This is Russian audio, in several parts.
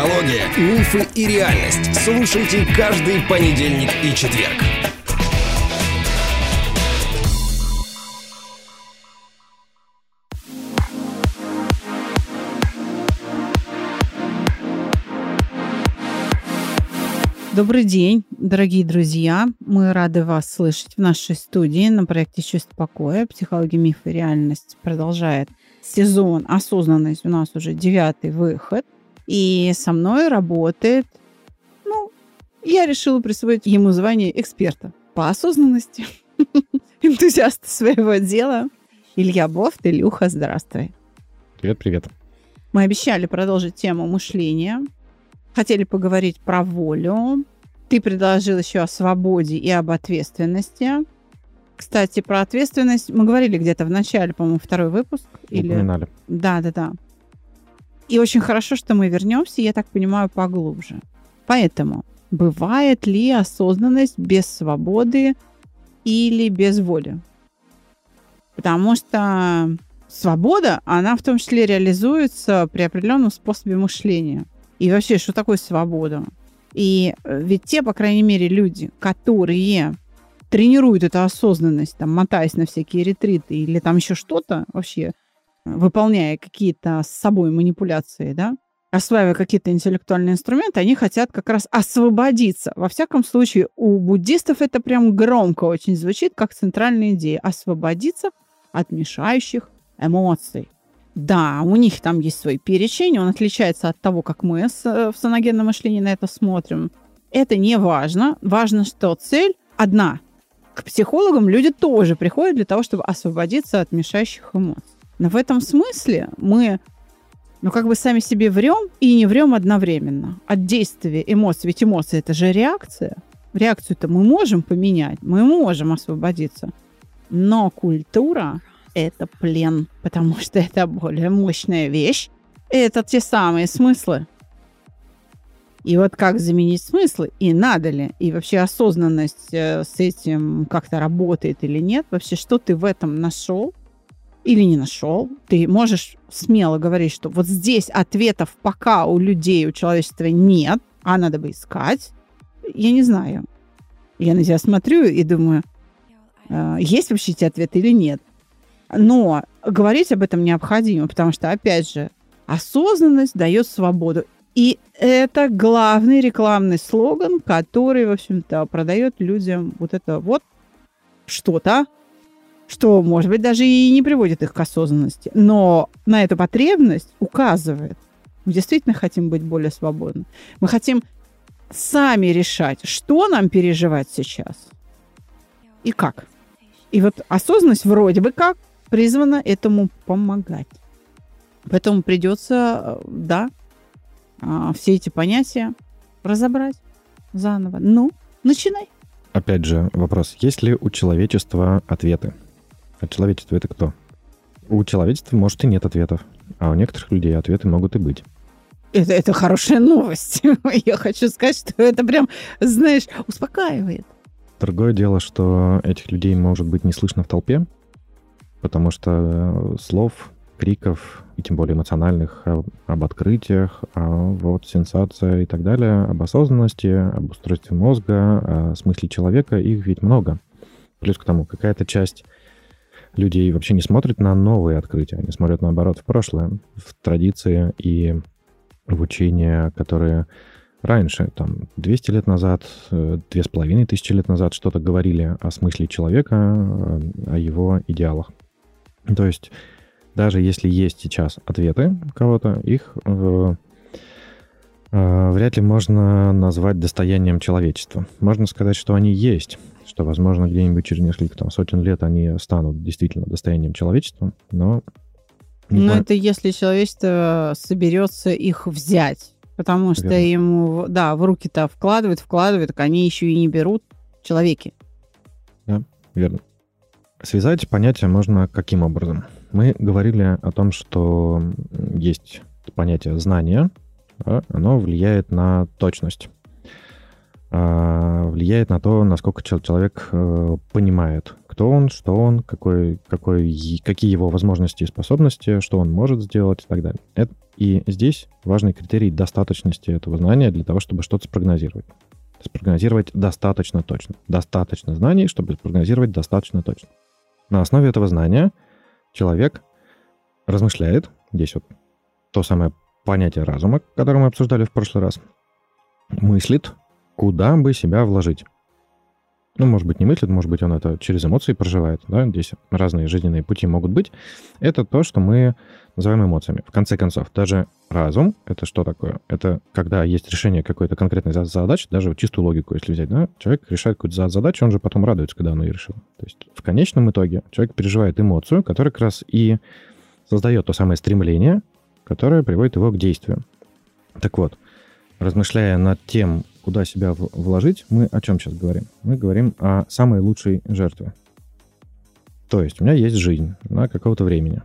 Психология, мифы и реальность. Слушайте каждый понедельник и четверг. Добрый день, дорогие друзья. Мы рады вас слышать в нашей студии на проекте «Чувство покоя». Психология, миф и реальность продолжает сезон «Осознанность». У нас уже девятый выход. И со мной работает, ну, я решила присвоить ему звание эксперта по осознанности, энтузиаста своего дела. Илья Бофт, Илюха, здравствуй. Привет-привет. Мы обещали продолжить тему мышления, хотели поговорить про волю. Ты предложил еще о свободе и об ответственности. Кстати, про ответственность мы говорили где-то в начале, по-моему, второй выпуск. Упоминали. Или... Да, да, да. И очень хорошо, что мы вернемся, я так понимаю, поглубже. Поэтому, бывает ли осознанность без свободы или без воли? Потому что свобода, она в том числе реализуется при определенном способе мышления. И вообще, что такое свобода? И э, ведь те, по крайней мере, люди, которые тренируют эту осознанность, там, мотаясь на всякие ретриты или там еще что-то, вообще выполняя какие-то с собой манипуляции, да, осваивая какие-то интеллектуальные инструменты, они хотят как раз освободиться. Во всяком случае, у буддистов это прям громко очень звучит, как центральная идея. Освободиться от мешающих эмоций. Да, у них там есть свой перечень, он отличается от того, как мы с, в саногенном мышлении на это смотрим. Это не важно. Важно, что цель одна. К психологам люди тоже приходят для того, чтобы освободиться от мешающих эмоций. Но в этом смысле мы ну, как бы сами себе врем и не врем одновременно. От действия эмоций, ведь эмоции – это же реакция. Реакцию-то мы можем поменять, мы можем освободиться. Но культура – это плен, потому что это более мощная вещь. Это те самые смыслы. И вот как заменить смыслы, и надо ли, и вообще осознанность э, с этим как-то работает или нет, вообще что ты в этом нашел, или не нашел. Ты можешь смело говорить, что вот здесь ответов пока у людей, у человечества нет, а надо бы искать. Я не знаю. Я на тебя смотрю и думаю, э, есть вообще эти ответы или нет. Но говорить об этом необходимо, потому что, опять же, осознанность дает свободу. И это главный рекламный слоган, который, в общем-то, продает людям вот это вот что-то, что, может быть, даже и не приводит их к осознанности. Но на эту потребность указывает. Мы действительно хотим быть более свободны. Мы хотим сами решать, что нам переживать сейчас и как. И вот осознанность вроде бы как призвана этому помогать. Поэтому придется, да, а, все эти понятия разобрать заново. Ну, начинай. Опять же, вопрос. Есть ли у человечества ответы? А человечество это кто? У человечества, может, и нет ответов. А у некоторых людей ответы могут и быть. Это, это хорошая новость. Я хочу сказать, что это прям, знаешь, успокаивает. Другое дело, что этих людей может быть не слышно в толпе, потому что э, слов, криков, и тем более эмоциональных, об, об открытиях, а вот сенсация и так далее, об осознанности, об устройстве мозга, о смысле человека, их ведь много. Плюс к тому, какая-то часть людей вообще не смотрят на новые открытия, они смотрят, наоборот, в прошлое, в традиции и в учения, которые раньше, там, 200 лет назад, э, две с половиной тысячи лет назад что-то говорили о смысле человека, о его идеалах. То есть даже если есть сейчас ответы кого-то, их э, э, вряд ли можно назвать достоянием человечества. Можно сказать, что они есть, что, возможно, где-нибудь через несколько там, сотен лет они станут действительно достоянием человечества, но... Ну, это если человечество соберется их взять, потому что Верно. ему, да, в руки-то вкладывают, вкладывают, так они еще и не берут человеки. Да, верно. Связать понятия можно каким образом? Мы говорили о том, что есть понятие знания, да, оно влияет на точность. а, влияет на то, насколько человек э, понимает, кто он, что он, какой, какой, какие его возможности и способности, что он может сделать и так далее. И здесь важный критерий достаточности этого знания для того, чтобы что-то спрогнозировать. Спрогнозировать достаточно точно. Достаточно знаний, чтобы спрогнозировать достаточно точно. На основе этого знания человек размышляет, здесь вот то самое понятие разума, которое мы обсуждали в прошлый раз, мыслит, куда бы себя вложить. Ну, может быть, не мыслит, может быть, он это через эмоции проживает, да, здесь разные жизненные пути могут быть. Это то, что мы называем эмоциями. В конце концов, даже разум — это что такое? Это когда есть решение какой-то конкретной задачи, даже чистую логику, если взять, да, человек решает какую-то задачу, он же потом радуется, когда он ее решил. То есть в конечном итоге человек переживает эмоцию, которая как раз и создает то самое стремление, которое приводит его к действию. Так вот, размышляя над тем, куда себя вложить, мы о чем сейчас говорим? Мы говорим о самой лучшей жертве. То есть у меня есть жизнь на какого-то времени.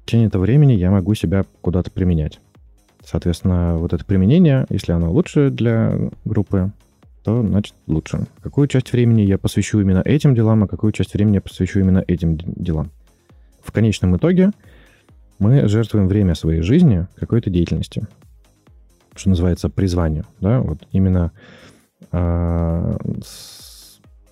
В течение этого времени я могу себя куда-то применять. Соответственно, вот это применение, если оно лучше для группы, то значит лучше. Какую часть времени я посвящу именно этим делам, а какую часть времени я посвящу именно этим делам. В конечном итоге мы жертвуем время своей жизни какой-то деятельности что называется, призванию, да, вот именно э,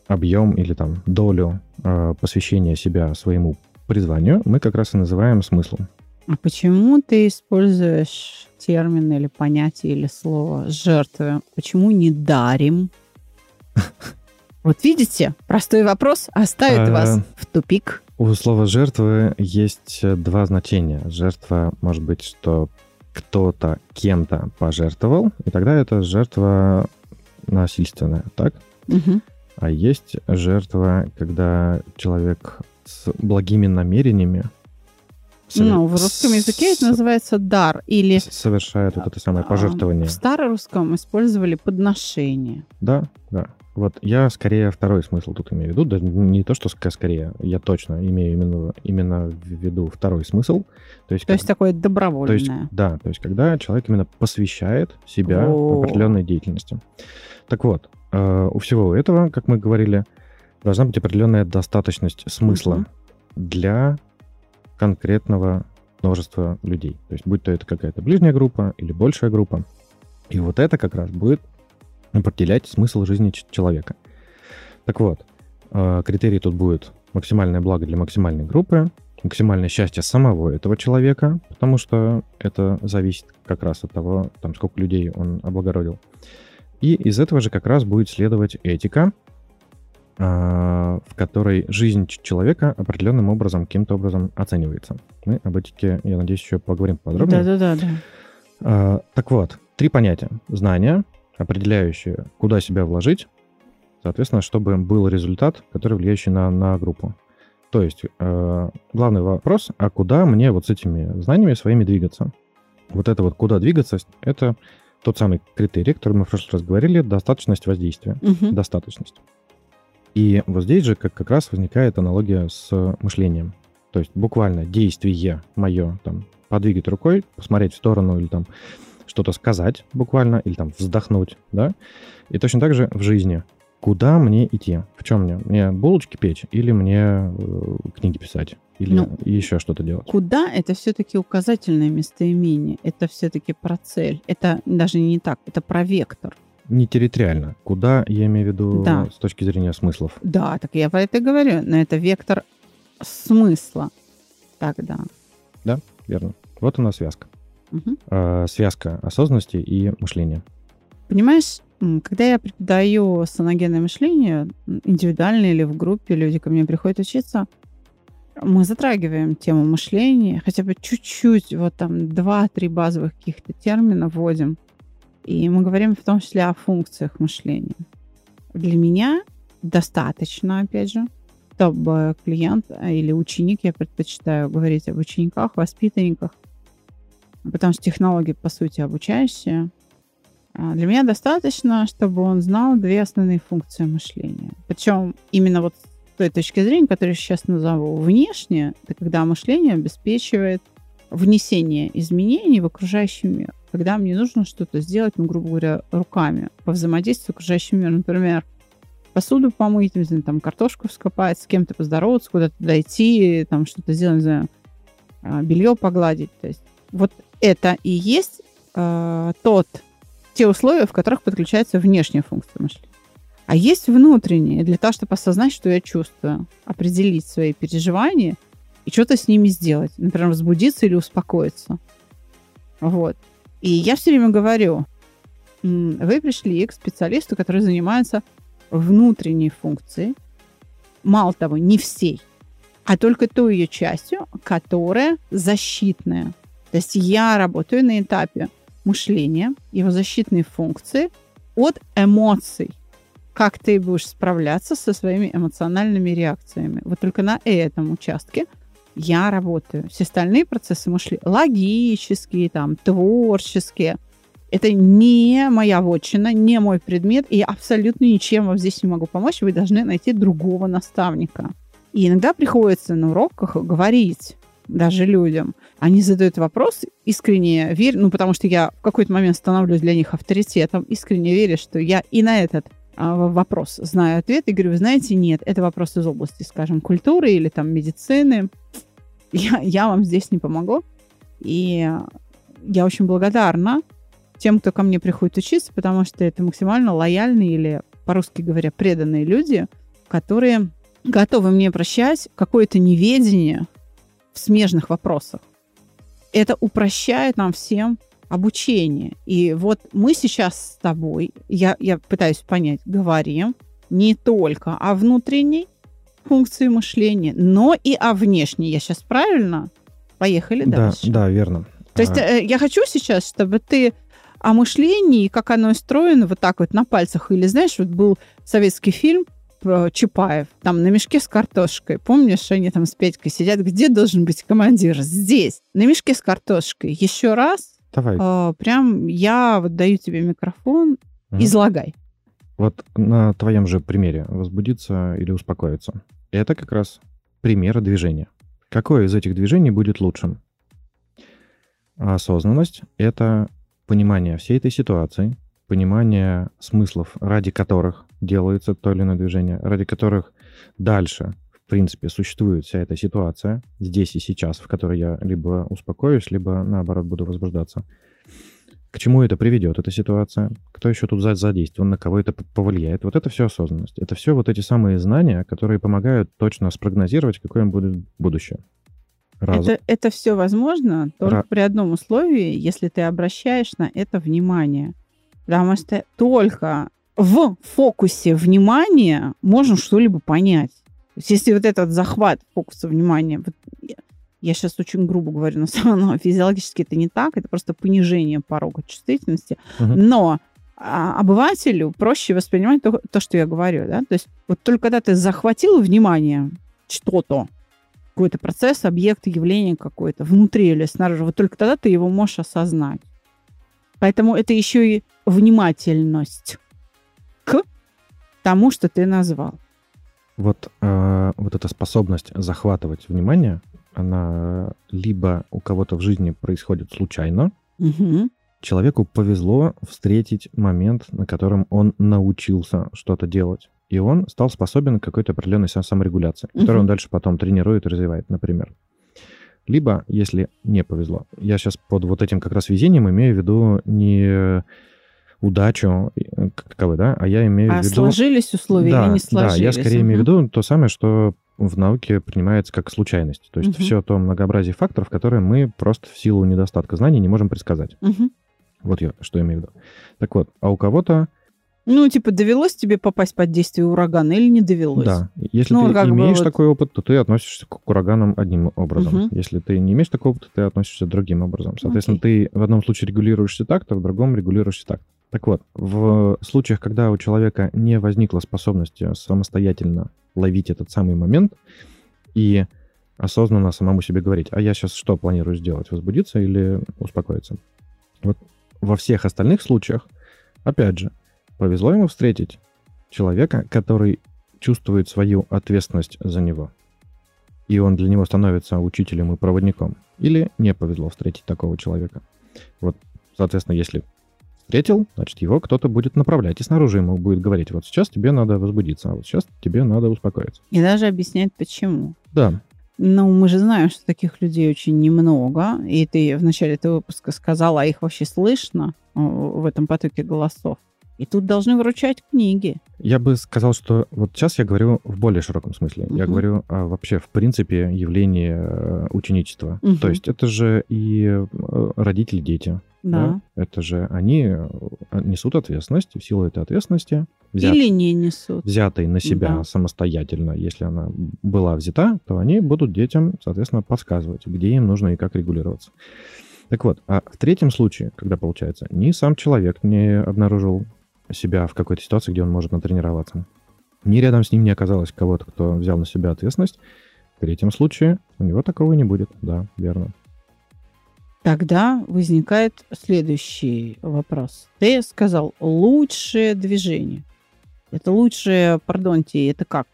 объем или там долю э, посвящения себя своему призванию мы как раз и называем смыслом. А почему ты используешь термин или понятие или слово «жертвы»? Почему не «дарим»? Вот видите, простой вопрос оставит вас в тупик. У слова «жертвы» есть два значения. Жертва может быть, что кто-то кем-то пожертвовал, и тогда это жертва насильственная, так? Угу. А есть жертва, когда человек с благими намерениями ну, в русском языке это называется дар или совершает вот это самое пожертвование. В старорусском использовали подношение. Да, да. Вот я скорее второй смысл тут имею в виду, да не то, что скорее, я точно имею именно, именно в виду второй смысл. То есть, то как, есть такое добровольное. То есть, да, то есть когда человек именно посвящает себя О. определенной деятельности. Так вот, э, у всего этого, как мы говорили, должна быть определенная достаточность смысла угу. для конкретного множества людей. То есть будь то это какая-то ближняя группа или большая группа. И вот это как раз будет определять смысл жизни человека. Так вот, э, критерий тут будет максимальное благо для максимальной группы, максимальное счастье самого этого человека, потому что это зависит как раз от того, там, сколько людей он облагородил. И из этого же как раз будет следовать этика, э, в которой жизнь человека определенным образом, каким-то образом оценивается. Мы об этике, я надеюсь, еще поговорим подробнее. Да-да-да. Э, так вот, три понятия. Знание, определяющие, куда себя вложить, соответственно, чтобы был результат, который влияющий на, на группу. То есть э, главный вопрос, а куда мне вот с этими знаниями своими двигаться? Вот это вот куда двигаться, это тот самый критерий, который мы в прошлый раз говорили, достаточность воздействия. Угу. Достаточность. И вот здесь же как, как раз возникает аналогия с мышлением. То есть буквально действие мое, там, подвигать рукой, посмотреть в сторону или там что-то сказать буквально или там вздохнуть, да. И точно так же в жизни. Куда мне идти? В чем мне? Мне булочки печь или мне э, книги писать? Или ну, еще что-то делать? Куда это все-таки указательное местоимение. Это все-таки про цель. Это даже не так, это про вектор. Не территориально. Куда, я имею в виду да. с точки зрения смыслов? Да, так я про это говорю. Но это вектор смысла тогда. Да, верно. Вот у нас связка угу. э, связка осознанности и мышления. Понимаешь, когда я преподаю саногенное мышление, индивидуально или в группе, люди ко мне приходят учиться, мы затрагиваем тему мышления, хотя бы чуть-чуть, вот там два-три базовых каких-то термина вводим. И мы говорим в том числе о функциях мышления. Для меня достаточно, опять же, чтобы клиент или ученик, я предпочитаю говорить об учениках, воспитанниках, потому что технологии, по сути, обучающие. А, для меня достаточно, чтобы он знал две основные функции мышления. Причем именно вот с той точки зрения, которую я сейчас назову. Внешне, это когда мышление обеспечивает внесение изменений в окружающий мир. когда мне нужно что-то сделать, ну, грубо говоря, руками, по взаимодействию с окружающим миром. Например, посуду помыть, не знаю, там, картошку вскопать, с кем-то поздороваться, куда-то дойти, там, что-то сделать, не знаю, а, белье погладить. То есть вот это и есть э, тот, те условия, в которых подключается внешняя функция мышления. А есть внутренние, для того, чтобы осознать, что я чувствую, определить свои переживания и что-то с ними сделать. Например, возбудиться или успокоиться. Вот. И я все время говорю, вы пришли к специалисту, который занимается внутренней функцией, мало того, не всей, а только той ее частью, которая защитная. То есть я работаю на этапе мышления, его защитной функции от эмоций. Как ты будешь справляться со своими эмоциональными реакциями. Вот только на этом участке я работаю. Все остальные процессы мышления логические, там, творческие. Это не моя вотчина, не мой предмет, и я абсолютно ничем вам здесь не могу помочь. Вы должны найти другого наставника. И иногда приходится на уроках говорить даже людям. Они задают вопрос, искренне верю, ну, потому что я в какой-то момент становлюсь для них авторитетом, искренне верю, что я и на этот а, вопрос знаю ответ, и говорю, вы знаете, нет, это вопрос из области, скажем, культуры или там медицины. Я, я вам здесь не помогу. И я очень благодарна тем, кто ко мне приходит учиться, потому что это максимально лояльные или, по-русски говоря, преданные люди, которые готовы мне прощать какое-то неведение в смежных вопросах. Это упрощает нам всем обучение. И вот мы сейчас с тобой, я, я пытаюсь понять, говорим не только о внутренней функции мышления, но и о внешней. Я сейчас правильно? Поехали да, дальше. Да, верно. То есть а... э, я хочу сейчас, чтобы ты о мышлении, как оно устроено, вот так вот на пальцах. Или знаешь, вот был советский фильм Чапаев, там на мешке с картошкой. Помнишь, они там с Петькой сидят, где должен быть командир? Здесь, на мешке с картошкой. Еще раз. Давай. Э, прям я вот даю тебе микрофон, угу. излагай. Вот на твоем же примере возбудиться или успокоиться. Это как раз пример движения. Какое из этих движений будет лучшим? Осознанность — это понимание всей этой ситуации, понимание смыслов, ради которых делается то или иное движение, ради которых дальше, в принципе, существует вся эта ситуация, здесь и сейчас, в которой я либо успокоюсь, либо, наоборот, буду возбуждаться. К чему это приведет, эта ситуация? Кто еще тут задействован, на кого это повлияет? Вот это все осознанность. Это все вот эти самые знания, которые помогают точно спрогнозировать, какое будет будущее. Раз... Это, это все возможно только Ra... при одном условии, если ты обращаешь на это внимание. Потому что только в фокусе внимания можно что-либо понять. То есть если вот этот захват фокуса внимания, вот я сейчас очень грубо говорю, но самое физиологически это не так, это просто понижение порога чувствительности, угу. но а, обывателю проще воспринимать то, то, что я говорю, да, то есть вот только когда ты захватил внимание что-то, какой-то процесс, объект, явление какое-то, внутри или снаружи, вот только тогда ты его можешь осознать. Поэтому это еще и внимательность к тому, что ты назвал. Вот, э, вот эта способность захватывать внимание, она либо у кого-то в жизни происходит случайно, угу. человеку повезло встретить момент, на котором он научился что-то делать. И он стал способен к какой-то определенной саморегуляции, угу. которую он дальше потом тренирует и развивает, например. Либо, если не повезло, я сейчас под вот этим как раз везением имею в виду не удачу э, как таковой, да, а я имею а в виду... сложились условия да, или не сложились? Да, я скорее угу. имею в виду то самое, что в науке принимается как случайность. То есть угу. все то многообразие факторов, которые мы просто в силу недостатка знаний не можем предсказать. Угу. Вот я что имею в виду. Так вот, а у кого-то ну, типа, довелось тебе попасть под действие урагана или не довелось? Да. Если ну, ты имеешь вот... такой опыт, то ты относишься к ураганам одним образом. Угу. Если ты не имеешь такого опыта, ты относишься другим образом. Соответственно, Окей. ты в одном случае регулируешься так, то в другом регулируешься так. Так вот, в случаях, когда у человека не возникла способности самостоятельно ловить этот самый момент и осознанно самому себе говорить, а я сейчас что планирую сделать, возбудиться или успокоиться? Вот во всех остальных случаях, опять же, Повезло ему встретить человека, который чувствует свою ответственность за него. И он для него становится учителем и проводником. Или не повезло встретить такого человека. Вот Соответственно, если встретил, значит, его кто-то будет направлять. И снаружи ему будет говорить, вот сейчас тебе надо возбудиться, а вот сейчас тебе надо успокоиться. И даже объяснять, почему. Да. Ну, мы же знаем, что таких людей очень немного. И ты в начале этого выпуска сказала, а их вообще слышно э, в этом потоке голосов. И тут должны выручать книги. Я бы сказал, что вот сейчас я говорю в более широком смысле. Я Мгм. говорю о вообще, в принципе, явлении э, ученичества. Мгм. То есть это же и э, родители, дети. Да. Это же они э, несут ответственность, в силу этой ответственности, взят- Или не несут. взятой на себя Да. самостоятельно, если она была взята, то они будут детям, соответственно, подсказывать, где им нужно и как регулироваться. Так вот, а в третьем случае, когда получается, ни сам человек не обнаружил себя в какой-то ситуации, где он может натренироваться, ни рядом с ним не оказалось кого-то, кто взял на себя ответственность, в третьем случае у него такого не будет. Да, верно. Тогда возникает следующий вопрос. Ты сказал лучшее движение. Это лучшее, пардонте, это как?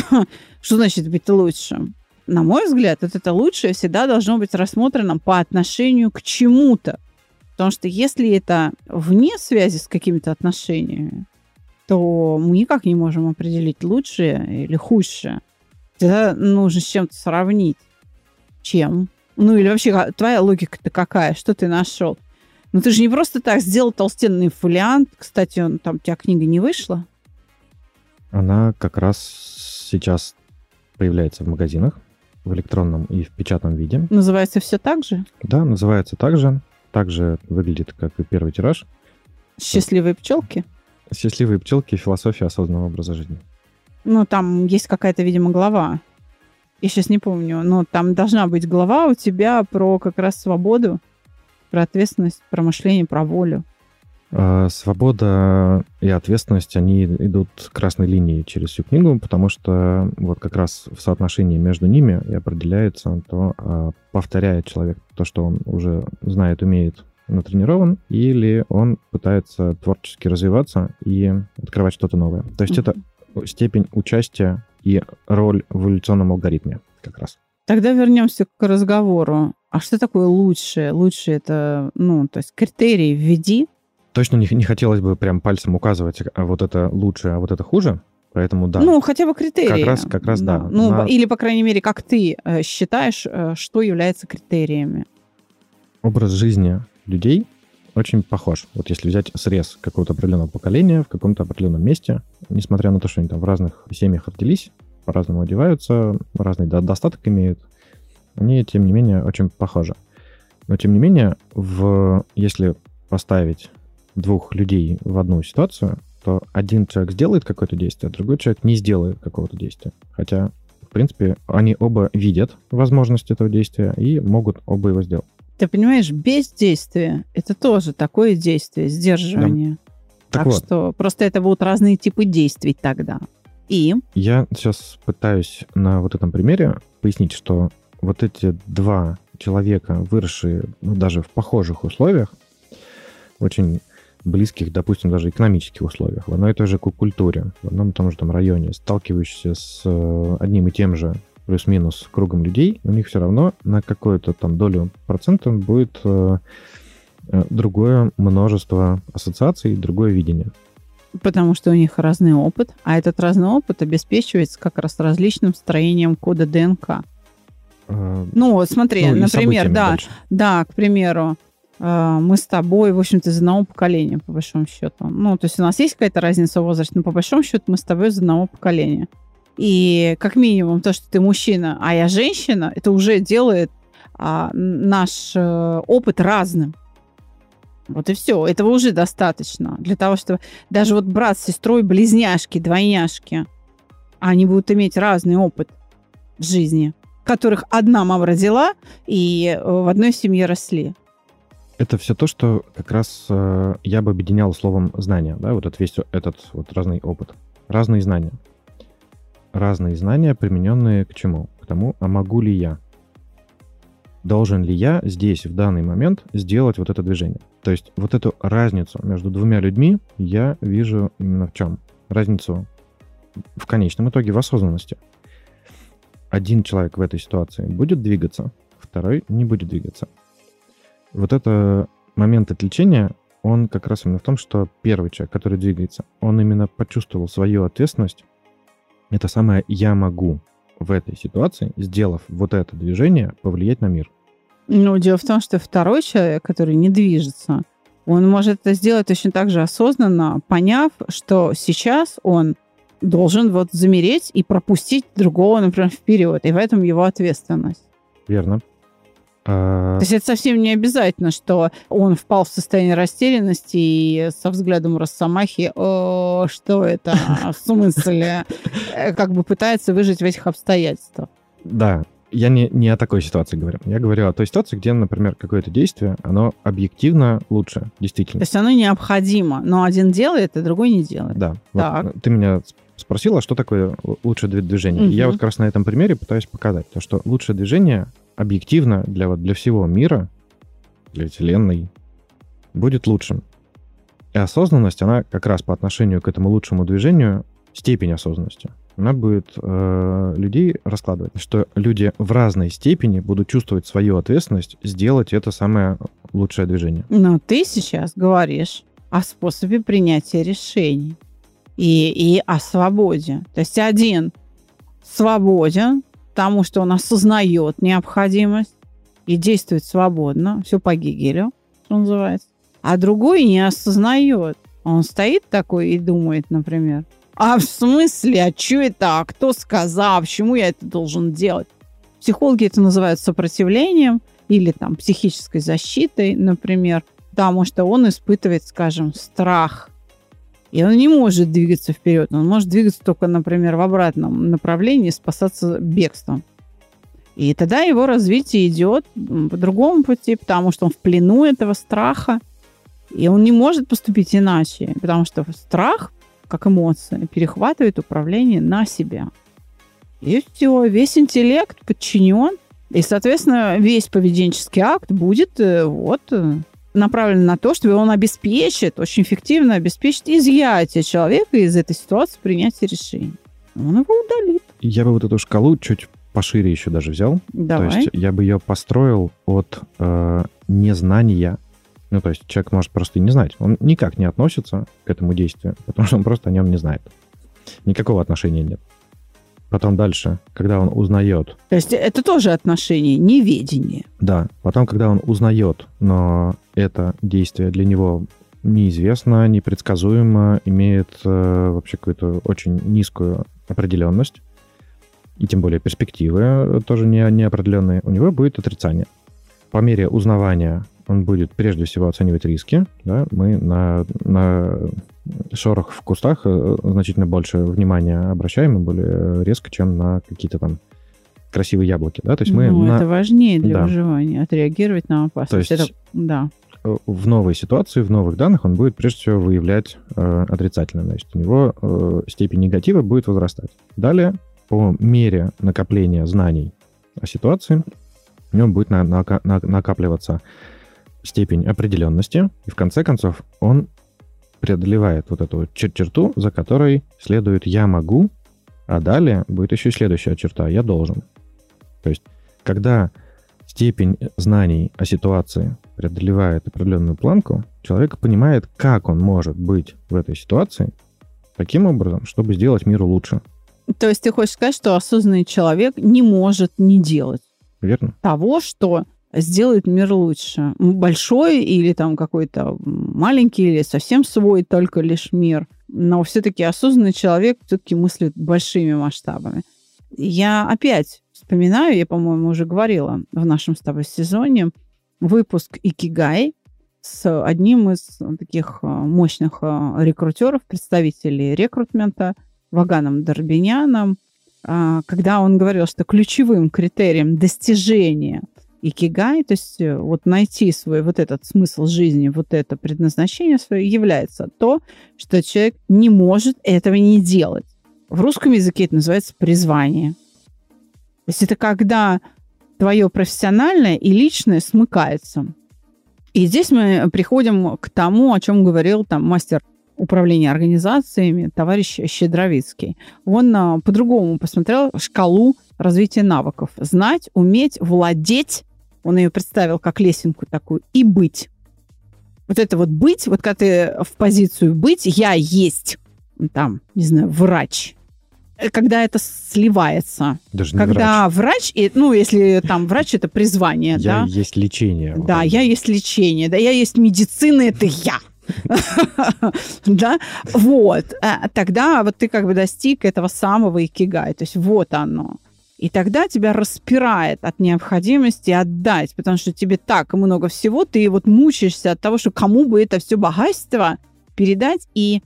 Что значит быть лучшим? На мой взгляд, вот это лучшее всегда должно быть рассмотрено по отношению к чему-то. Потому что если это вне связи с какими-то отношениями, то мы никак не можем определить лучшее или худшее. Тогда нужно с чем-то сравнить. Чем? Ну или вообще ка- твоя логика-то какая? Что ты нашел? Ну ты же не просто так сделал толстенный фолиант. Кстати, он, там у тебя книга не вышла. Она как раз сейчас появляется в магазинах в электронном и в печатном виде. Называется все так же? Да, называется так же. Также выглядит, как и первый тираж. Счастливые пчелки? «Счастливые пчелки. Философия осознанного образа жизни». Ну, там есть какая-то, видимо, глава. Я сейчас не помню, но там должна быть глава у тебя про как раз свободу, про ответственность, про мышление, про волю. А, Свобода и ответственность, они идут красной линией через всю книгу, потому что вот как раз в соотношении между ними и определяется то, а, повторяет человек то, что он уже знает, умеет, натренирован, или он пытается творчески развиваться и открывать что-то новое. То есть это степень участия и роль в эволюционном алгоритме как раз. Тогда вернемся к разговору. А что такое лучшее? Лучшее это, ну, то есть критерии введи. Точно не, не хотелось бы прям пальцем указывать, а вот это лучше, а вот это хуже. Поэтому да. Ну, хотя бы критерии. Как раз- как раз да. Ну, На- или, по крайней мере, как ты э, считаешь, э, что является критериями. образ жизни людей очень похож. Вот если взять срез какого-то определенного поколения в каком-то определенном месте, несмотря на то, что они там в разных семьях родились, по-разному одеваются, разный до- достаток имеют, они, тем не менее, очень похожи. Но, тем не менее, в, если поставить двух людей в одну ситуацию, то один человек сделает какое-то действие, а другой человек не сделает какого-то действия. Хотя, в принципе, они оба видят возможность этого действия и могут оба его сделать. Ты понимаешь, бездействие – это тоже такое действие, сдерживание. Так, Так, вот, что просто это будут разные типы действий тогда. И Я сейчас пытаюсь на вот этом примере пояснить, что вот эти два человека, выросшие ну, даже в похожих условиях, очень близких, допустим, даже экономических условиях, в одной и той же ку- культуре, в одном и том же там районе, сталкивающиеся с э, одним и тем же плюс-минус кругом людей, у них все равно на какую-то там долю процента будет э, э, другое множество ассоциаций, другое видение. потому что у них разный опыт, а этот разный опыт обеспечивается как раз различным строением кода ДНК. Ну, вот смотри, ну, например, да, дальше. Да, к примеру, мы с тобой, в общем-то, из одного поколения, по большому счету. Ну, то есть у нас есть какая-то разница в возрасте, но по большому счету мы с тобой из одного поколения. И как минимум то, что ты мужчина, а я женщина, это уже делает а, наш э, опыт разным. Вот и все. Этого уже достаточно для того, чтобы даже вот брат с сестрой, близняшки, двойняшки, они будут иметь разный опыт в жизни, которых одна мама родила, и э, в одной семье росли. Это все то, что как раз э, я бы объединял словом знания, да, вот этот весь этот вот разный опыт. Разные знания. Разные знания, примененные к чему? К тому, а могу ли я? Должен ли я здесь, в данный момент, сделать вот это движение? То есть вот эту разницу между двумя людьми я вижу именно в чем? Разницу в конечном итоге в осознанности. Один человек в этой ситуации будет двигаться, второй не будет двигаться вот это момент отвлечения, он как раз именно в том, что первый человек, который двигается, он именно почувствовал свою ответственность. Это самое «я могу» в этой ситуации, сделав вот это движение, повлиять на мир. Ну, дело в том, что второй человек, который не движется, он может это сделать точно так же осознанно, поняв, что сейчас он должен вот замереть и пропустить другого, например, вперед. И в этом его ответственность. Верно. А, То есть это совсем не обязательно, что он впал в состояние растерянности и со взглядом Росомахи, «О, что это, в смысле, Э, как бы пытается выжить в этих обстоятельствах. Да, я не, не о такой ситуации говорю. Я говорю о той ситуации, где, например, какое-то действие, оно объективно лучше, То действительно. есть оно необходимо, но один делает, а другой не делает. Да. Вот, Так. э, ты меня спросила, что такое лучшее дви- движение. И Я вот как раз на этом примере пытаюсь показать, то, что лучшее движение объективно для, вот, для всего мира, для Вселенной, будет лучшим. И осознанность, она как раз по отношению к этому лучшему движению, степень осознанности, она будет э, людей раскладывать, что люди в разной степени будут чувствовать свою ответственность сделать это самое лучшее движение. Но ты сейчас говоришь о способе принятия решений и, и о свободе. То есть один свободен, потому что он осознает необходимость и действует свободно, все по Гегелю, что называется. А другой не осознает. Он стоит такой и думает, например, а в смысле, а что это, а кто сказал, почему я это должен делать? Психологи это называют сопротивлением или там психической защитой, например, потому что он испытывает, скажем, страх. И он не может двигаться вперед. Он может двигаться только, например, в обратном направлении, спасаться бегством. И тогда его развитие идет по другому пути, потому что он в плену этого страха. И он не может поступить иначе, потому что страх, как эмоция, перехватывает управление на себя. И все, весь интеллект подчинен, и, соответственно, весь поведенческий акт будет э, вот э, направлен на то, чтобы он обеспечит, очень эффективно обеспечит изъятие человека из этой ситуации принятия решений. Он его удалит. Я бы вот эту шкалу чуть пошире еще даже взял. Давай. То есть я бы ее построил от э, незнания. Ну, то есть человек может просто и не знать. Он никак не относится к этому действию, потому что он просто о нем не знает. Никакого отношения нет. Потом дальше, когда он узнает, То есть это тоже отношение, неведение. да, потом, когда он узнает, но это действие для него неизвестно, непредсказуемо, имеет э, вообще какую-то очень низкую определенность, и тем более перспективы тоже не, неопределенные, у него будет отрицание. По мере узнавания он будет прежде всего оценивать риски. Да? Мы на, на шорох в кустах э, значительно больше внимания обращаем, и более резко, чем на какие-то там красивые яблоки. Да? То есть мы ну, на- это важнее для Да. выживания, отреагировать на опасность. То есть- Это- да. э, в новой ситуации, в новых данных он будет прежде всего выявлять э, отрицательно. Значит, у него э, степень негатива будет возрастать. Далее, по мере накопления знаний о ситуации, у него будет на- нака- на- накапливаться степень определенности, и в конце концов он преодолевает вот эту чер- черту, за которой следует «я могу», а далее будет еще и следующая черта «я должен». То есть, когда степень знаний о ситуации преодолевает определенную планку, человек понимает, как он может быть в этой ситуации таким образом, чтобы сделать миру лучше. То есть ты хочешь сказать, что осознанный человек не может не делать Верно? того, что сделает мир лучше. Большой или там какой-то маленький или совсем свой только лишь мир. Но все-таки осознанный человек все-таки мыслит большими масштабами. Я опять вспоминаю, я, по-моему, уже говорила в нашем с тобой сезоне, выпуск «Икигай» с одним из таких а, мощных а, рекрутеров, представителей рекрутмента, Ваганом Дорбиняном, а, когда он говорил, что ключевым критерием достижения икигай, то есть э, вот найти свой вот этот смысл жизни, вот это предназначение свое, является то, что человек не может этого не делать. В русском языке это называется призвание. То есть это когда твое профессиональное и личное смыкается. И здесь мы приходим к тому, о чем говорил там мастер управления организациями товарищ Щедровицкий. Он а, по-другому посмотрел шкалу развития навыков. Знать, уметь, владеть. Он ее представил как лесенку такую. И быть. Вот это вот быть, вот когда ты в позицию быть, я есть, там, не знаю, врач, Э, когда это сливается. Даже когда врач, и, ну, если там врач это призвание, врач. Я да. есть лечение. Да, я есть лечение, да, я есть медицина, это я. Да, вот. А тогда вот ты как бы достиг этого самого икигай, то есть вот оно. И тогда тебя распирает от необходимости отдать, потому что тебе так много всего, ты вот мучаешься от того, что кому бы это все богатство передать, и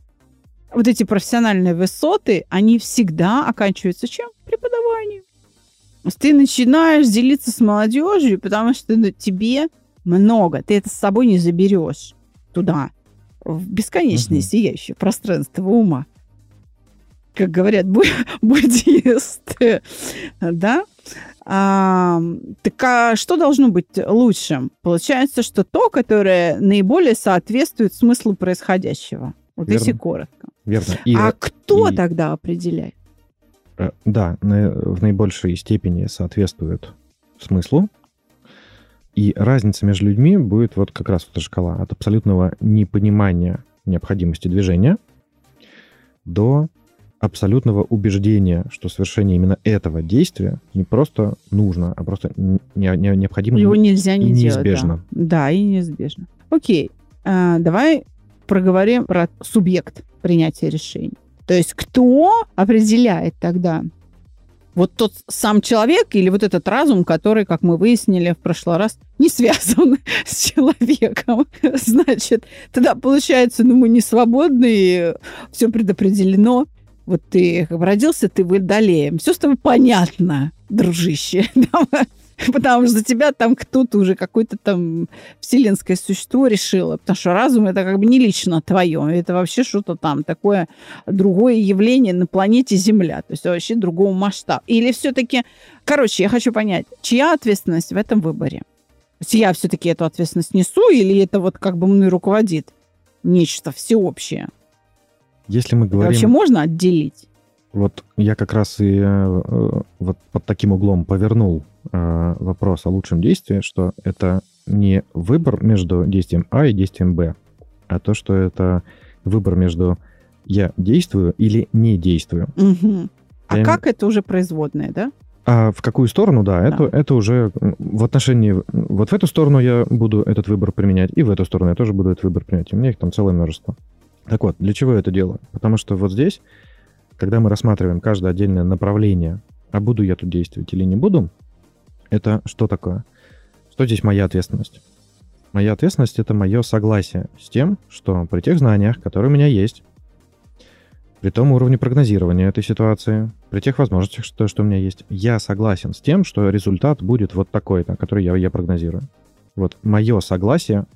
вот эти профессиональные высоты, они всегда оканчиваются чем? Преподаванием. Ты начинаешь делиться с молодежью, потому что ну, тебе много. Ты это с собой не заберешь туда, в бесконечное угу. сияющее пространство ума. Как говорят буддисты. Да? А, так а что должно быть лучшим? Получается, что то, которое наиболее соответствует смыслу происходящего. Вот Верно. если коротко. Верно. И, а кто и, тогда определяет? Э, да, в наибольшей степени соответствует смыслу. И разница между людьми будет вот как раз эта шкала от абсолютного непонимания необходимости движения до абсолютного убеждения, что совершение именно этого действия не просто нужно, а просто не, не, необходимо Его нельзя не и делать, неизбежно. Да. да, и неизбежно. Окей, а, давай проговорим про субъект принятия решений. То есть кто определяет тогда? Вот тот сам человек или вот этот разум, который, как мы выяснили в прошлый раз, не связан с человеком. Значит, тогда получается, ну мы не свободны, все предопределено. Вот ты родился, ты водолеем. Все с тобой понятно, дружище. потому что за тебя там кто-то уже какое-то там вселенское существо решило, потому что разум это как бы не лично твое, это вообще что-то там такое другое явление на планете Земля, то есть вообще другого масштаба. Или все-таки, короче, я хочу понять, чья ответственность в этом выборе? Я все-таки эту ответственность несу или это вот как бы мной руководит нечто всеобщее? Если мы говорим... вообще можно отделить? Вот я как раз и э, вот под таким углом повернул э, вопрос о лучшем действии, что это не выбор между действием А и действием Б, а то, что это выбор между я действую или не действую. Угу. А я... как это уже производное, да? А в какую сторону, да, да. Это, это уже в отношении... Вот в эту сторону я буду этот выбор применять, и в эту сторону я тоже буду этот выбор применять. У меня их там целое множество. Так вот, для чего я это делаю? Потому что вот здесь, когда мы рассматриваем каждое отдельное направление, а буду я тут действовать или не буду, это что такое? Что здесь моя ответственность? Моя ответственность — это мое согласие с тем, что при тех знаниях, которые у меня есть, при том уровне прогнозирования этой ситуации, при тех возможностях, что, что у меня есть, я согласен с тем, что результат будет вот такой-то, который я, я прогнозирую. Вот мое согласие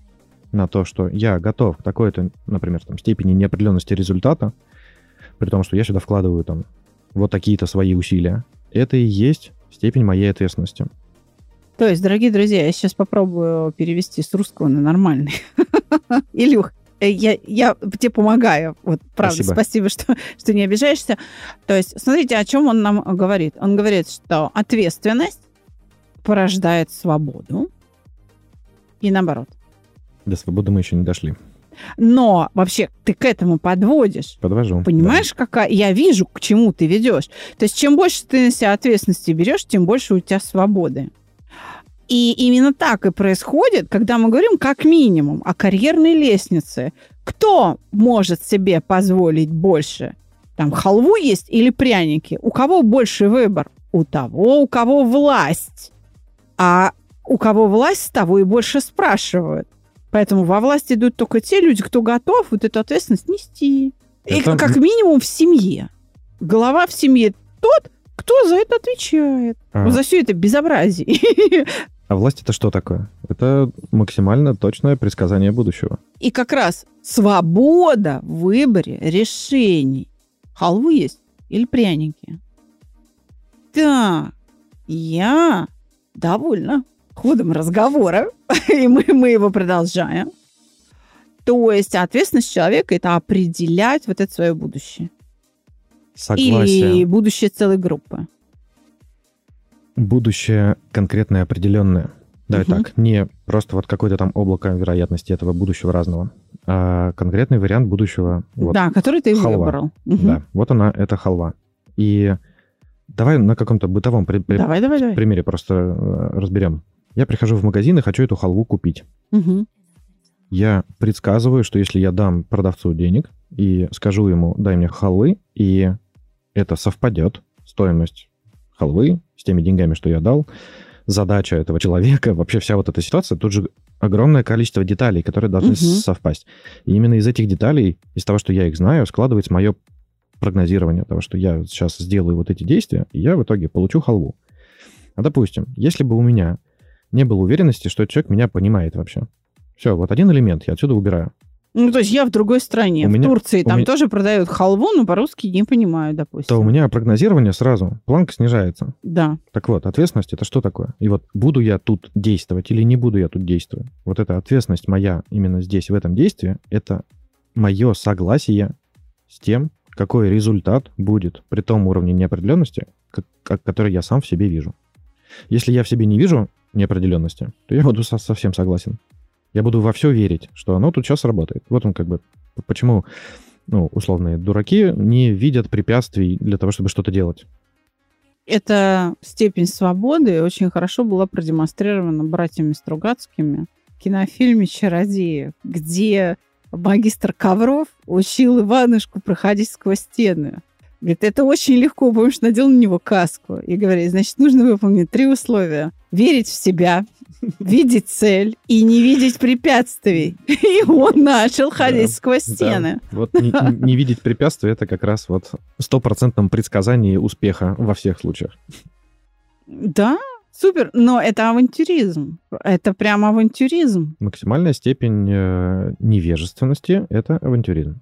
на то, что я готов к такой-то, например, там, степени неопределенности результата, при том, что я сюда вкладываю там вот такие-то свои усилия, это и есть степень моей ответственности. То есть, дорогие друзья, я сейчас попробую перевести с русского на нормальный. Илюх, э, я, я тебе помогаю. Вот, правда, спасибо, спасибо что, что не обижаешься. То есть, смотрите, о чем он нам говорит. Он говорит, что ответственность порождает свободу и наоборот. До свободы мы еще не дошли. Но вообще ты к этому подводишь. Подвожу. Понимаешь, да. какая? Я вижу, к чему ты ведешь. То есть чем больше ты на себя ответственности берешь, тем больше у тебя свободы. И именно так и происходит, когда мы говорим как минимум о карьерной лестнице. Кто может себе позволить больше? Там халву есть или пряники? У кого больше выбор? У того, у кого власть. А у кого власть, того и больше спрашивают. Поэтому во власть идут только те люди, кто готов вот эту ответственность нести. Это... И как минимум в семье. Голова в семье тот, кто за это отвечает. А. За все это безобразие. А власть это что такое? Это максимально точное предсказание будущего. И как раз свобода в выборе решений. Халву есть или пряники? Да, я довольна ходом разговора, и мы, мы его продолжаем. То есть ответственность человека – это определять вот это свое будущее. Согласие. Или будущее целой группы. Будущее конкретное, определенное. Давай Мгм. так, не просто вот какое-то там облако вероятности этого будущего разного, а конкретный вариант будущего. Вот, Да, который ты халва. выбрал. Мгм. Да, вот она, это халва. И давай на каком-то бытовом при- при- Давай, давай, давай. примере просто э, разберем. Я прихожу в магазин и хочу эту халву купить. Мгм. Я предсказываю, что если я дам продавцу денег и скажу ему, дай мне халвы, и это совпадет, стоимость халвы с теми деньгами, что я дал, задача этого человека, вообще вся вот эта ситуация, тут же огромное количество деталей, которые должны Мгм. совпасть. И именно из этих деталей, из того, что я их знаю, складывается мое прогнозирование того, что я сейчас сделаю вот эти действия, и я в итоге получу халву. А допустим, если бы у меня не было уверенности, что человек меня понимает вообще. Все, вот один элемент я отсюда убираю. Ну, то есть я в другой стране, У в меня- Турции, там меня- тоже продают халву, но по-русски не понимаю, допустим. То у меня прогнозирование сразу, планка снижается. Да. Так вот, ответственность это что такое? И вот буду я тут действовать или не буду я тут действовать? Вот эта ответственность моя именно здесь, в этом действии, это мое согласие с тем, какой результат будет при том уровне неопределенности, как- как- который я сам в себе вижу. Если я в себе не вижу неопределенности, то я буду со- совсем согласен. Я буду во все верить, что оно тут сейчас работает. Вот он как бы... Почему, ну, условные дураки не видят препятствий для того, чтобы что-то делать. Эта степень свободы очень хорошо была продемонстрирована братьями Стругацкими в кинофильме «Чародеи», где магистр Ковров учил Иванушку проходить сквозь стены. Говорит, это очень легко, помнишь, надел на него каску. И говорит, значит, нужно выполнить три условия. Верить в себя, видеть цель и не видеть препятствий. И он начал ходить Да, сквозь да. стены. Вот не, не- видеть препятствий это как раз вот стопроцентном предсказании успеха во всех случаях. Да, супер, но это авантюризм. Это прям авантюризм. Максимальная степень э, невежественности это авантюризм.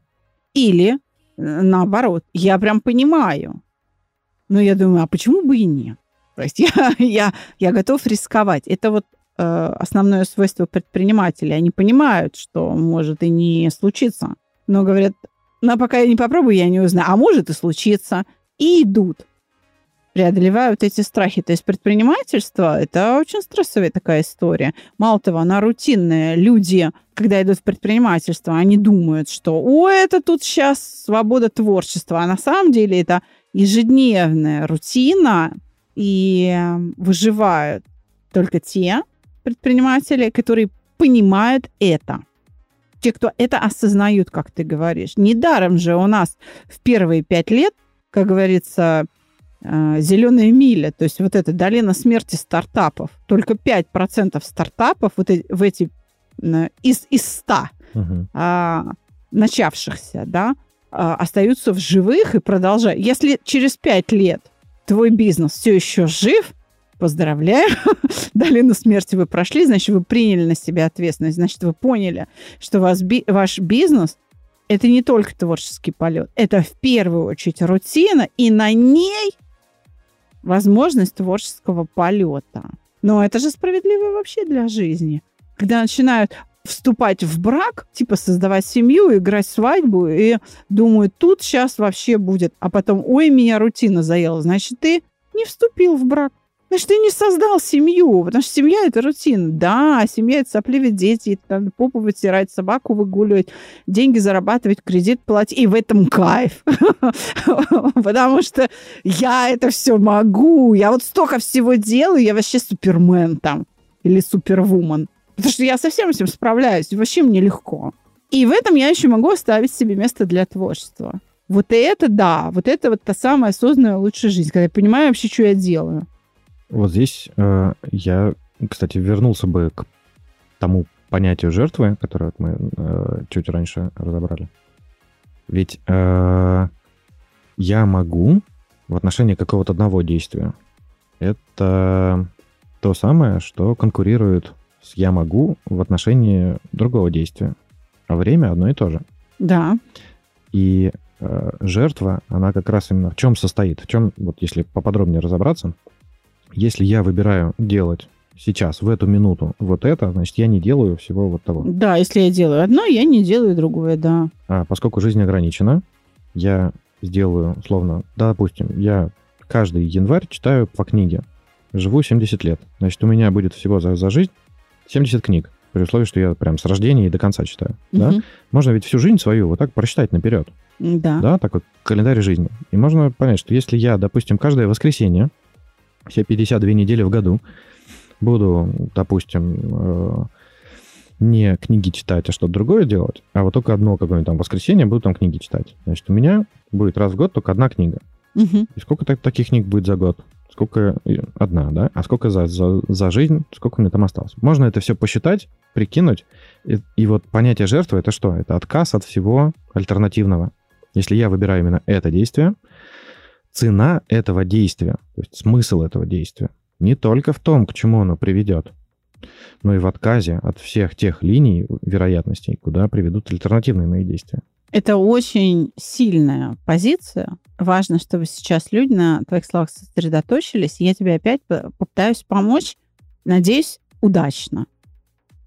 Или наоборот, я прям понимаю. Но я думаю, а почему бы и нет? То есть я, я, я готов рисковать. Это вот э, основное свойство предпринимателей. Они понимают, что может и не случиться. Но говорят, ну, а пока я не попробую, я не узнаю. А может и случится. И идут. Преодолевают эти страхи. То есть предпринимательство – это очень стрессовая такая история. Мало того, она рутинная. Люди, когда идут в предпринимательство, они думают, что «О, это тут сейчас свобода творчества». А на самом деле это ежедневная рутина, и выживают только те предприниматели, которые понимают это. Те, кто это осознают, как ты говоришь. Недаром же у нас в первые пять лет, как говорится, зеленая миля, то есть вот эта долина смерти стартапов. Только 5% стартапов вот эти, в эти из, из 100 Мгм. а, начавшихся, да, а, остаются в живых и продолжают. Если через 5 лет твой бизнес все еще жив, поздравляю, долину смерти вы прошли, значит, вы приняли на себя ответственность, значит, вы поняли, что вас, би- ваш бизнес это не только творческий полет, это в первую очередь рутина, и на ней возможность творческого полета. Но это же справедливо вообще для жизни. Когда начинают вступать в брак, типа создавать семью, играть свадьбу, и думают, тут сейчас вообще будет, а потом, ой, меня рутина заела, значит, ты не вступил в брак. Значит, ты не создал семью, потому что семья – это рутина. Да, семья – это сопливые дети, надо попу вытирать, собаку выгуливать, деньги зарабатывать, кредит платить, и в этом кайф. Потому что я это все могу, я вот столько всего делаю, я вообще супермен там или супервумен. Потому что я совсем этим справляюсь, вообще мне легко. И в этом я еще могу оставить себе место для творчества. Вот это да, вот это вот та самая осознанная лучшая жизнь, когда я понимаю вообще, что я делаю. Вот здесь э, я, кстати, вернулся бы к тому понятию жертвы, которое мы э, чуть раньше разобрали. Ведь э, я могу в отношении какого-то одного действия. Это то самое, что конкурирует с я могу в отношении другого действия. А время одно и то же. Да. И э, жертва, она как раз именно в чем состоит? В чем, вот если поподробнее разобраться, если я выбираю делать сейчас, в эту минуту, вот это, значит, я не делаю всего вот того. Да, если я делаю одно, я не делаю другое, да. А поскольку жизнь ограничена, я сделаю, словно, да, допустим, я каждый январь читаю по книге. живу 70 лет. Значит, у меня будет всего за, за жизнь 70 книг. При условии, что я прям с рождения и до конца читаю. Да? Мгм. Можно ведь всю жизнь свою вот так просчитать наперед. Да. Да, такой календарь жизни. И можно понять, что если я, допустим, каждое воскресенье, все 52 недели в году, буду, допустим, э, не книги читать, а что-то другое делать, а вот только одно какое-нибудь там воскресенье буду там книги читать. Значит, у меня будет раз в год только одна книга. Мгм. И сколько так- таких книг будет за год? Сколько? Одна, да? А сколько за, за, за жизнь? Сколько у меня там осталось? Можно это все посчитать, прикинуть. И, и вот понятие жертвы — это что? Это отказ от всего альтернативного. Если я выбираю именно это действие, цена этого действия, то есть смысл этого действия, не только в том, к чему оно приведет, но и в отказе от всех тех линий вероятностей, куда приведут альтернативные мои действия. Это очень сильная позиция. Важно, чтобы сейчас люди на твоих словах сосредоточились. Я тебе опять по- попытаюсь помочь. Надеюсь, удачно.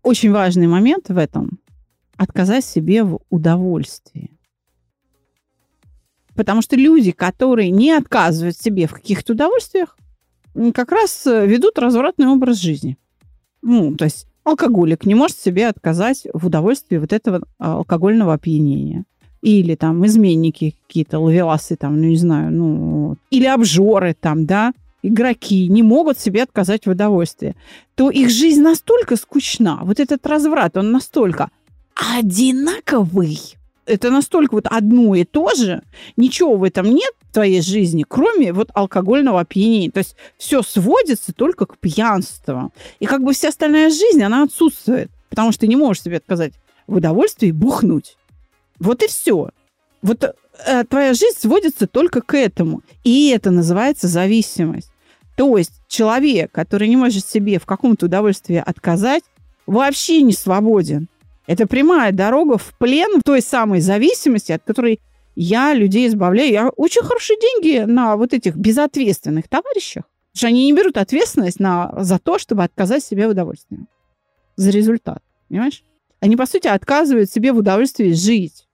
Очень важный момент в этом – отказать себе в удовольствии. Потому что люди, которые не отказывают себе в каких-то удовольствиях, как раз э, ведут развратный образ жизни. Ну, то есть алкоголик не может себе отказать в удовольствии вот этого а, алкогольного опьянения. Или там изменники какие-то, ловеласы там, ну не знаю, ну... Или обжоры там, да, игроки не могут себе отказать в удовольствии. То их жизнь настолько скучна, вот этот разврат, он настолько одинаковый. Это настолько вот одно и то же, ничего в этом нет в твоей жизни, кроме вот алкогольного опьянения. То есть все сводится только к пьянству. И как бы вся остальная жизнь, она отсутствует, потому что ты не можешь себе отказать в удовольствии бухнуть. Вот и все. Вот э, твоя жизнь сводится только к этому. И это называется зависимость. То есть человек, который не может себе в каком-то удовольствии отказать, вообще не свободен. Это прямая дорога в плен той самой зависимости, от которой я людей избавляю. Я очень хорошие деньги на вот этих безответственных товарищах. Потому что они не берут ответственность на, за то, чтобы отказать себе в удовольствии. За результат. Понимаешь? Они, по сути, отказывают себе в удовольствии жить,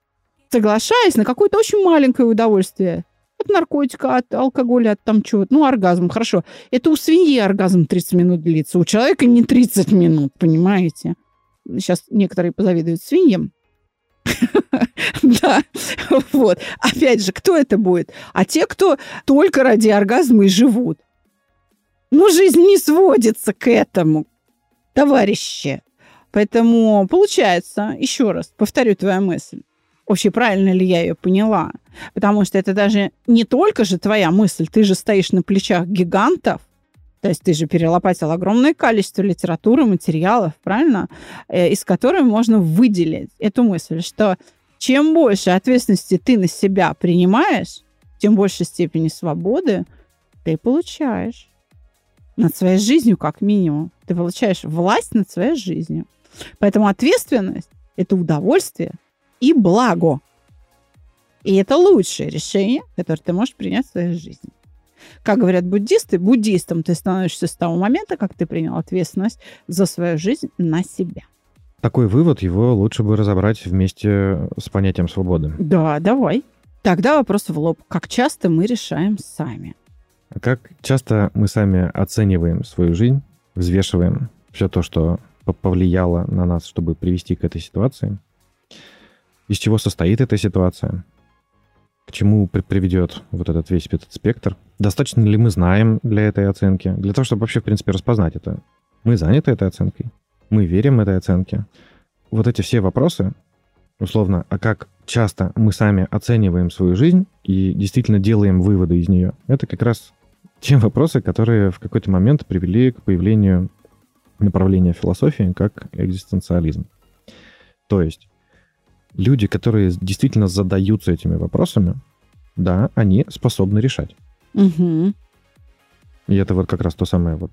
соглашаясь на какое-то очень маленькое удовольствие. От наркотика, от алкоголя, от там чего-то. Ну, оргазм, хорошо. Это у свиньи оргазм 30 минут длится, у человека не 30 минут, понимаете? Сейчас некоторые позавидуют свиньям. Да, вот. Опять же, кто это будет? А те, кто только ради оргазма и живут. Ну, жизнь не сводится к этому, товарищи. Поэтому получается, еще раз, повторю твою мысль, вообще правильно ли я ее поняла? Потому что это даже не только же твоя мысль, ты же стоишь на плечах гигантов, то есть ты же перелопатил огромное количество литературы, материалов, правильно? Э, из которых можно выделить эту мысль, что чем больше ответственности ты на себя принимаешь, тем больше степени свободы ты получаешь над своей жизнью, как минимум. Ты получаешь власть над своей жизнью. Поэтому ответственность – это удовольствие и благо. И это лучшее решение, которое ты можешь принять в своей жизни. Как говорят буддисты, буддистом ты становишься с того момента, как ты принял ответственность за свою жизнь на себя. Такой вывод, его лучше бы разобрать вместе с понятием свободы. Да, давай. Тогда вопрос в лоб. Как часто мы решаем сами? Как часто мы сами оцениваем свою жизнь, взвешиваем все то, что по- повлияло на нас, чтобы привести к этой ситуации? Из чего состоит эта ситуация? К чему при- приведет вот этот весь этот спектр? Достаточно ли мы знаем для этой оценки? Для того, чтобы вообще, в принципе, распознать это. Мы заняты этой оценкой? Мы верим этой оценке? Вот эти все вопросы, условно, а как часто мы сами оцениваем свою жизнь и действительно делаем выводы из нее, это как раз те вопросы, которые в какой-то момент привели к появлению направления философии как экзистенциализм. То есть люди, которые действительно задаются этими вопросами, да, они способны решать. Угу. И это вот как раз то самое вот,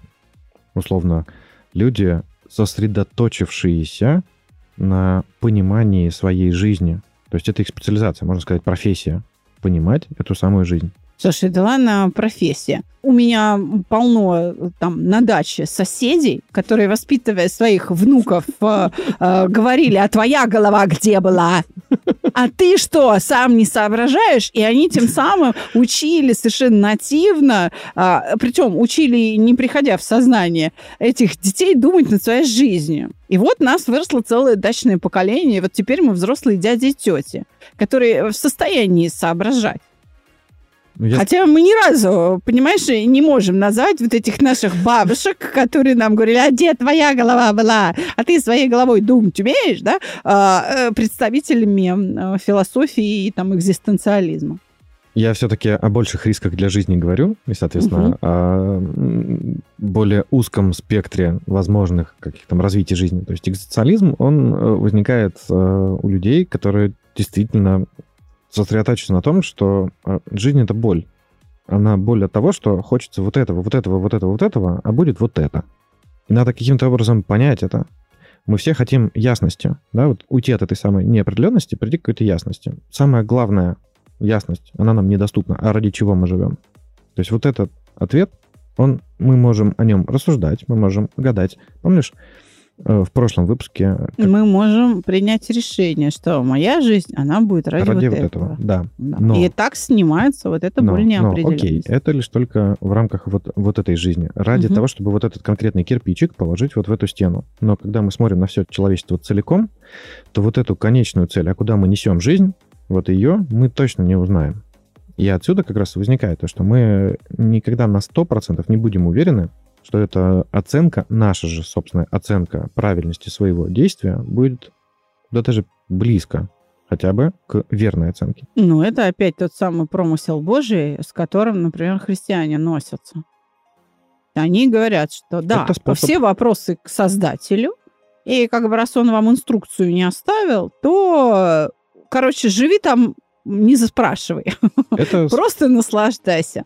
условно, люди, сосредоточившиеся на понимании своей жизни. То есть это их специализация, можно сказать, профессия. Понимать эту самую жизнь. Слушай, да ладно, профессия. У меня полно там на даче соседей, которые, воспитывая своих внуков, э, э, говорили, а твоя голова где была? А ты что, сам не соображаешь? И они тем самым учили совершенно нативно, а, причем учили, не приходя в сознание, этих детей думать над своей жизнью. И вот нас выросло целое дачное поколение, и вот теперь мы взрослые дяди и тети, которые в состоянии соображать. Ну, я- Хотя мы ни разу, понимаешь, не можем назвать вот этих наших бабушек, которые нам говорили, а где твоя голова была, а ты своей головой думать умеешь, да, а, э, представителями э, философии и там экзистенциализма. Я все-таки о больших рисках для жизни говорю, и, соответственно, Мгм. о более узком спектре возможных каких там развитий жизни. То есть экзистенциализм, он э, возникает у людей, которые действительно сосредотачиваются на том, что э, жизнь — это боль. Она боль от того, что хочется вот этого, вот этого, вот этого, вот этого, а будет вот это. И надо каким-то образом понять это. Мы все хотим ясности, да, вот уйти от этой самой неопределенности, прийти к какой-то ясности. Самое главное ясность, она нам недоступна. А ради чего мы живем? То есть вот этот ответ, он, мы можем о нем рассуждать, мы можем гадать. Помнишь, в прошлом выпуске И мы можем принять решение, что моя жизнь, она будет ради, ради вот вот этого. этого, да. Да. Но- И так снимается вот эта Но- боль но, неопределенности. окей, это лишь только в рамках вот, вот этой жизни. Ради Мгм. того, чтобы вот этот конкретный кирпичик положить вот в эту стену. Но когда мы смотрим на все человечество целиком, то вот эту конечную цель, а куда мы несем жизнь, вот ее мы точно не узнаем. И отсюда как раз возникает то, что мы никогда на 100% не будем уверены, что эта оценка, наша же собственная оценка правильности своего действия будет да даже близко хотя бы к верной оценке. Ну, это опять тот самый промысел Божий, с которым, например, христиане носятся. Они говорят, что да, способ- все вопросы к Создателю, и как бы раз он вам инструкцию не оставил, то, короче, живи там, не заспрашивай. Это Просто наслаждайся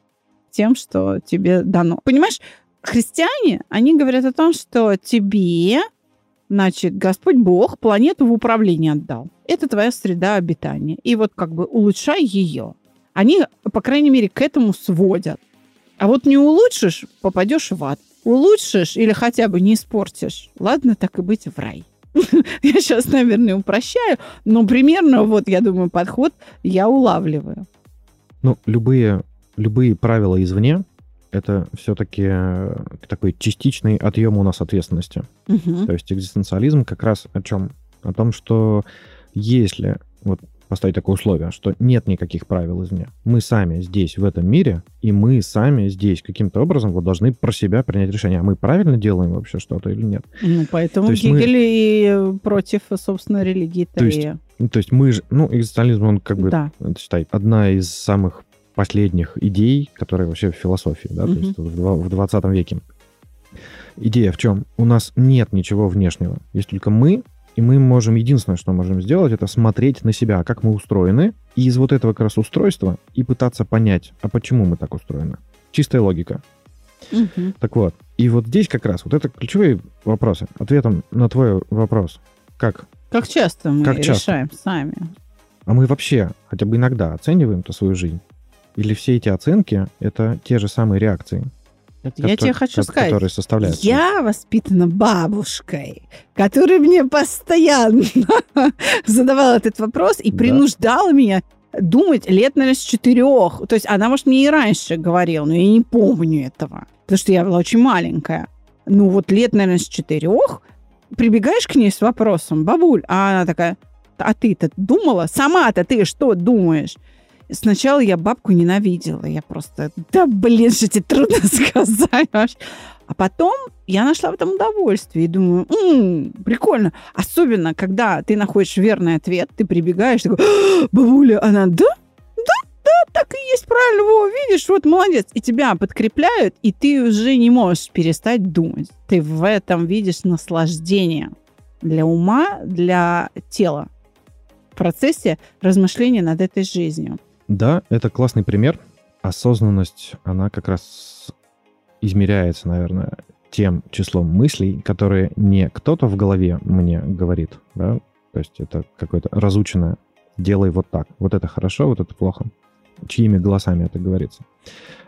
тем, что тебе дано. Понимаешь, христиане, они говорят о том, что тебе, значит, Господь Бог планету в управление отдал. Это твоя среда обитания. И вот как бы улучшай ее. Они, по крайней мере, к этому сводят. А вот не улучшишь, попадешь в ад. Улучшишь или хотя бы не испортишь, ладно, так и быть, в рай. Я сейчас, наверное, упрощаю, но примерно, вот, я думаю, подход я улавливаю. Ну, любые, любые правила извне это все-таки такой частичный отъем у нас ответственности. Мгм. То есть экзистенциализм как раз о чем? О том, что если вот поставить такое условие, что нет никаких правил извне, мы сами здесь, в этом мире, и мы сами здесь каким-то образом вот должны про себя принять решение, а мы правильно делаем вообще что-то или нет. Ну, поэтому То есть мы- Гегель и против, собственно, религии То есть Ну, то есть мы же, ну, экзистенциализм, он как бы, Да. считай, одна из самых последних идей, которые вообще в философии, да, Мгм. то есть в, два- в 20 веке. Идея в чем? У нас нет ничего внешнего, есть только мы, и мы можем, единственное, что можем сделать, это смотреть на себя, как мы устроены, и из вот этого как раз устройства и пытаться понять, а почему мы так устроены. Чистая логика. Мгм. Так вот, и вот здесь как раз, вот это ключевые вопросы. Ответом на твой вопрос, как Как часто мы Как часто? решаем сами? А мы вообще хотя бы иногда оцениваем-то свою жизнь? Или все эти оценки — это те же самые реакции, Вот я тебе хочу сказать, которые составляют? я воспитана бабушкой, которая мне постоянно задавала этот вопрос и Да. принуждала меня думать лет, наверное, с четырех. То есть она, может, мне и раньше говорила, но я не помню этого, потому что я была очень маленькая. Ну вот лет, наверное, с четырех прибегаешь к ней с вопросом, бабуль, а она такая, а ты-то думала? Сама-то ты что думаешь? Сначала я бабку ненавидела. Я просто, да блин, что тебе трудно сказать. А потом я нашла в этом удовольствие и думаю, «М, прикольно. Особенно, когда ты находишь верный ответ, ты прибегаешь, такой, «А, бабуля, она, да, да, да, так и есть, правильно, во, видишь, вот молодец. И тебя подкрепляют, и ты уже не можешь перестать думать. Ты в этом видишь наслаждение для ума, для тела в процессе размышления над этой жизнью. Да, это классный пример. Осознанность, она как раз измеряется, наверное, тем числом мыслей, которые не кто-то в голове мне говорит, да, то есть это какое-то разученное «делай вот так», вот это хорошо, вот это плохо, чьими голосами это говорится.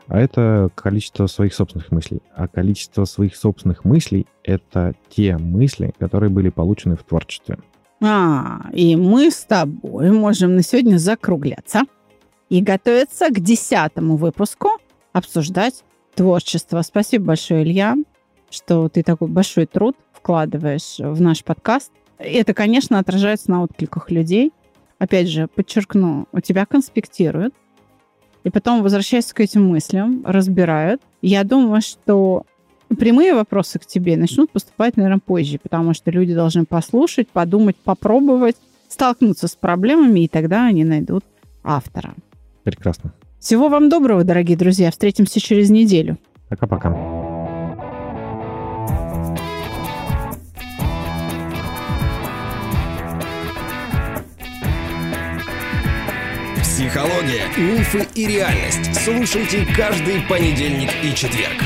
А это количество своих собственных мыслей. А количество своих собственных мыслей — это те мысли, которые были получены в творчестве. А, и мы с тобой можем на сегодня закругляться и готовиться к десятому выпуску обсуждать творчество. Спасибо большое, Илья, что ты такой большой труд вкладываешь в наш подкаст. Это, конечно, отражается на откликах людей. Опять же, подчеркну, у тебя конспектируют, и потом возвращаясь к этим мыслям, разбирают. Я думаю, что прямые вопросы к тебе начнут поступать, наверное, позже, потому что люди должны послушать, подумать, попробовать, столкнуться с проблемами, и тогда они найдут автора. Прекрасно. Всего вам доброго, дорогие друзья. Встретимся через неделю. Пока-пока. Психология, мифы и реальность. Слушайте каждый понедельник и четверг.